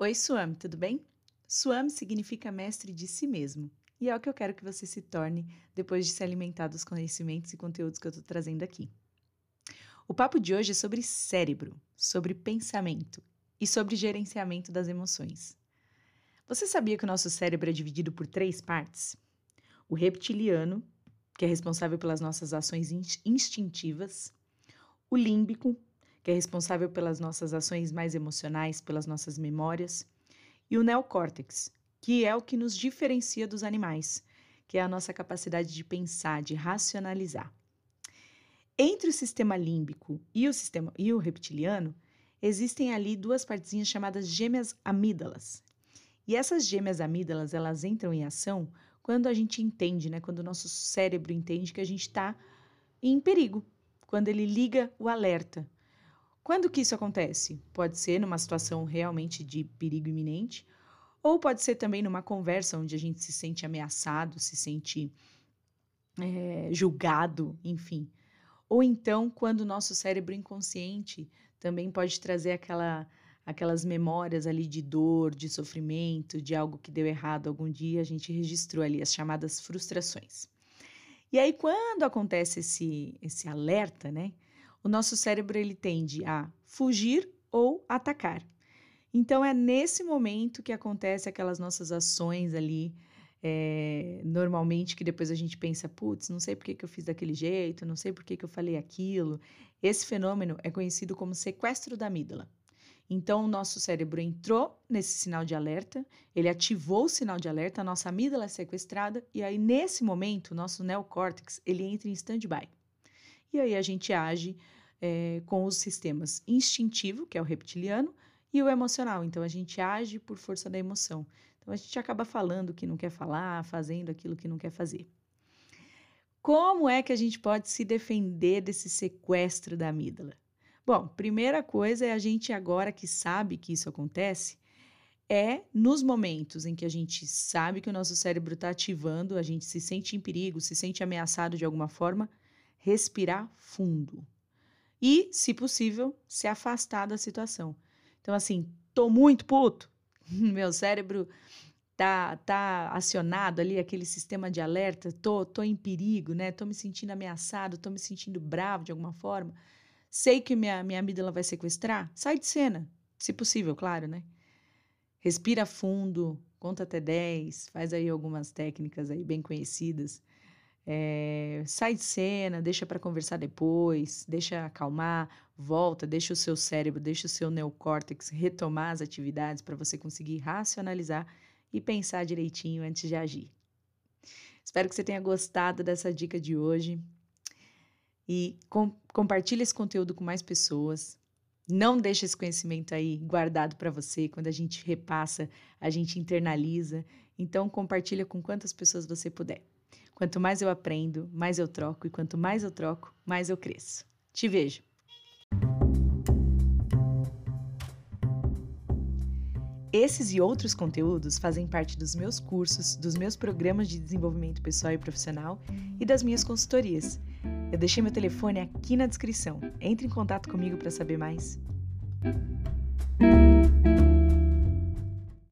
Oi, Swami, tudo bem? Swami significa mestre de si mesmo, e é o que eu quero que você se torne depois de se alimentar dos conhecimentos e conteúdos que eu estou trazendo aqui. O papo de hoje é sobre cérebro, sobre pensamento e sobre gerenciamento das emoções. Você sabia que o nosso cérebro é dividido por três partes? O reptiliano, que é responsável pelas nossas ações instintivas, o límbico, que é responsável pelas nossas ações mais emocionais, pelas nossas memórias, e o neocórtex, que é o que nos diferencia dos animais, que é a nossa capacidade de pensar, de racionalizar. Entre o sistema límbico e o sistema e o reptiliano, existem ali duas partezinhas chamadas gêmeas amígdalas. E essas gêmeas amígdalas, elas entram em ação quando a gente entende, né, quando o nosso cérebro entende que a gente está em perigo, quando ele liga o alerta. Quando que isso acontece? Pode ser numa situação realmente de perigo iminente, ou pode ser também numa conversa onde a gente se sente ameaçado, se sente é, julgado, enfim. Ou então, quando o nosso cérebro inconsciente também pode trazer aquela, aquelas memórias ali de dor, de sofrimento, de algo que deu errado algum dia, a gente registrou ali as chamadas frustrações. E aí, quando acontece esse, esse alerta, né? O nosso cérebro ele tende a fugir ou atacar. Então é nesse momento que acontece aquelas nossas ações ali, é, normalmente que depois a gente pensa, putz, não sei por que, que eu fiz daquele jeito, não sei por que, que eu falei aquilo. Esse fenômeno é conhecido como sequestro da amígdala. Então, o nosso cérebro entrou nesse sinal de alerta, ele ativou o sinal de alerta, a nossa amígdala é sequestrada, e aí, nesse momento, o nosso neocórtex, ele entra em stand-by. E aí a gente age é, com os sistemas instintivo, que é o reptiliano, e o emocional. Então a gente age por força da emoção. Então a gente acaba falando o que não quer falar, fazendo aquilo que não quer fazer. Como é que a gente pode se defender desse sequestro da amígdala? Bom, primeira coisa é a gente agora que sabe que isso acontece, é nos momentos em que a gente sabe que o nosso cérebro está ativando, a gente se sente em perigo, se sente ameaçado de alguma forma, respirar fundo. E, se possível, se afastar da situação. Então, assim, tô muito puto, meu cérebro tá, tá acionado ali, aquele sistema de alerta, tô, tô em perigo, né? Tô me sentindo ameaçado, tô me sentindo bravo de alguma forma. Sei que minha, minha amígdala vai sequestrar. Sai de cena, se possível, claro, né? Respira fundo, conta até 10, faz aí algumas técnicas aí bem conhecidas é, sai de cena, deixa para conversar depois, deixa acalmar, volta, deixa o seu cérebro, deixa o seu neocórtex retomar as atividades para você conseguir racionalizar e pensar direitinho antes de agir. Espero que você tenha gostado dessa dica de hoje e com, compartilhe esse conteúdo com mais pessoas. Não deixe esse conhecimento aí guardado para você. Quando a gente repassa, a gente internaliza. Então compartilha com quantas pessoas você puder. Quanto mais eu aprendo, mais eu troco, e quanto mais eu troco, mais eu cresço. Te vejo! Esses e outros conteúdos fazem parte dos meus cursos, dos meus programas de desenvolvimento pessoal e profissional e das minhas consultorias. Eu deixei meu telefone aqui na descrição. Entre em contato comigo para saber mais.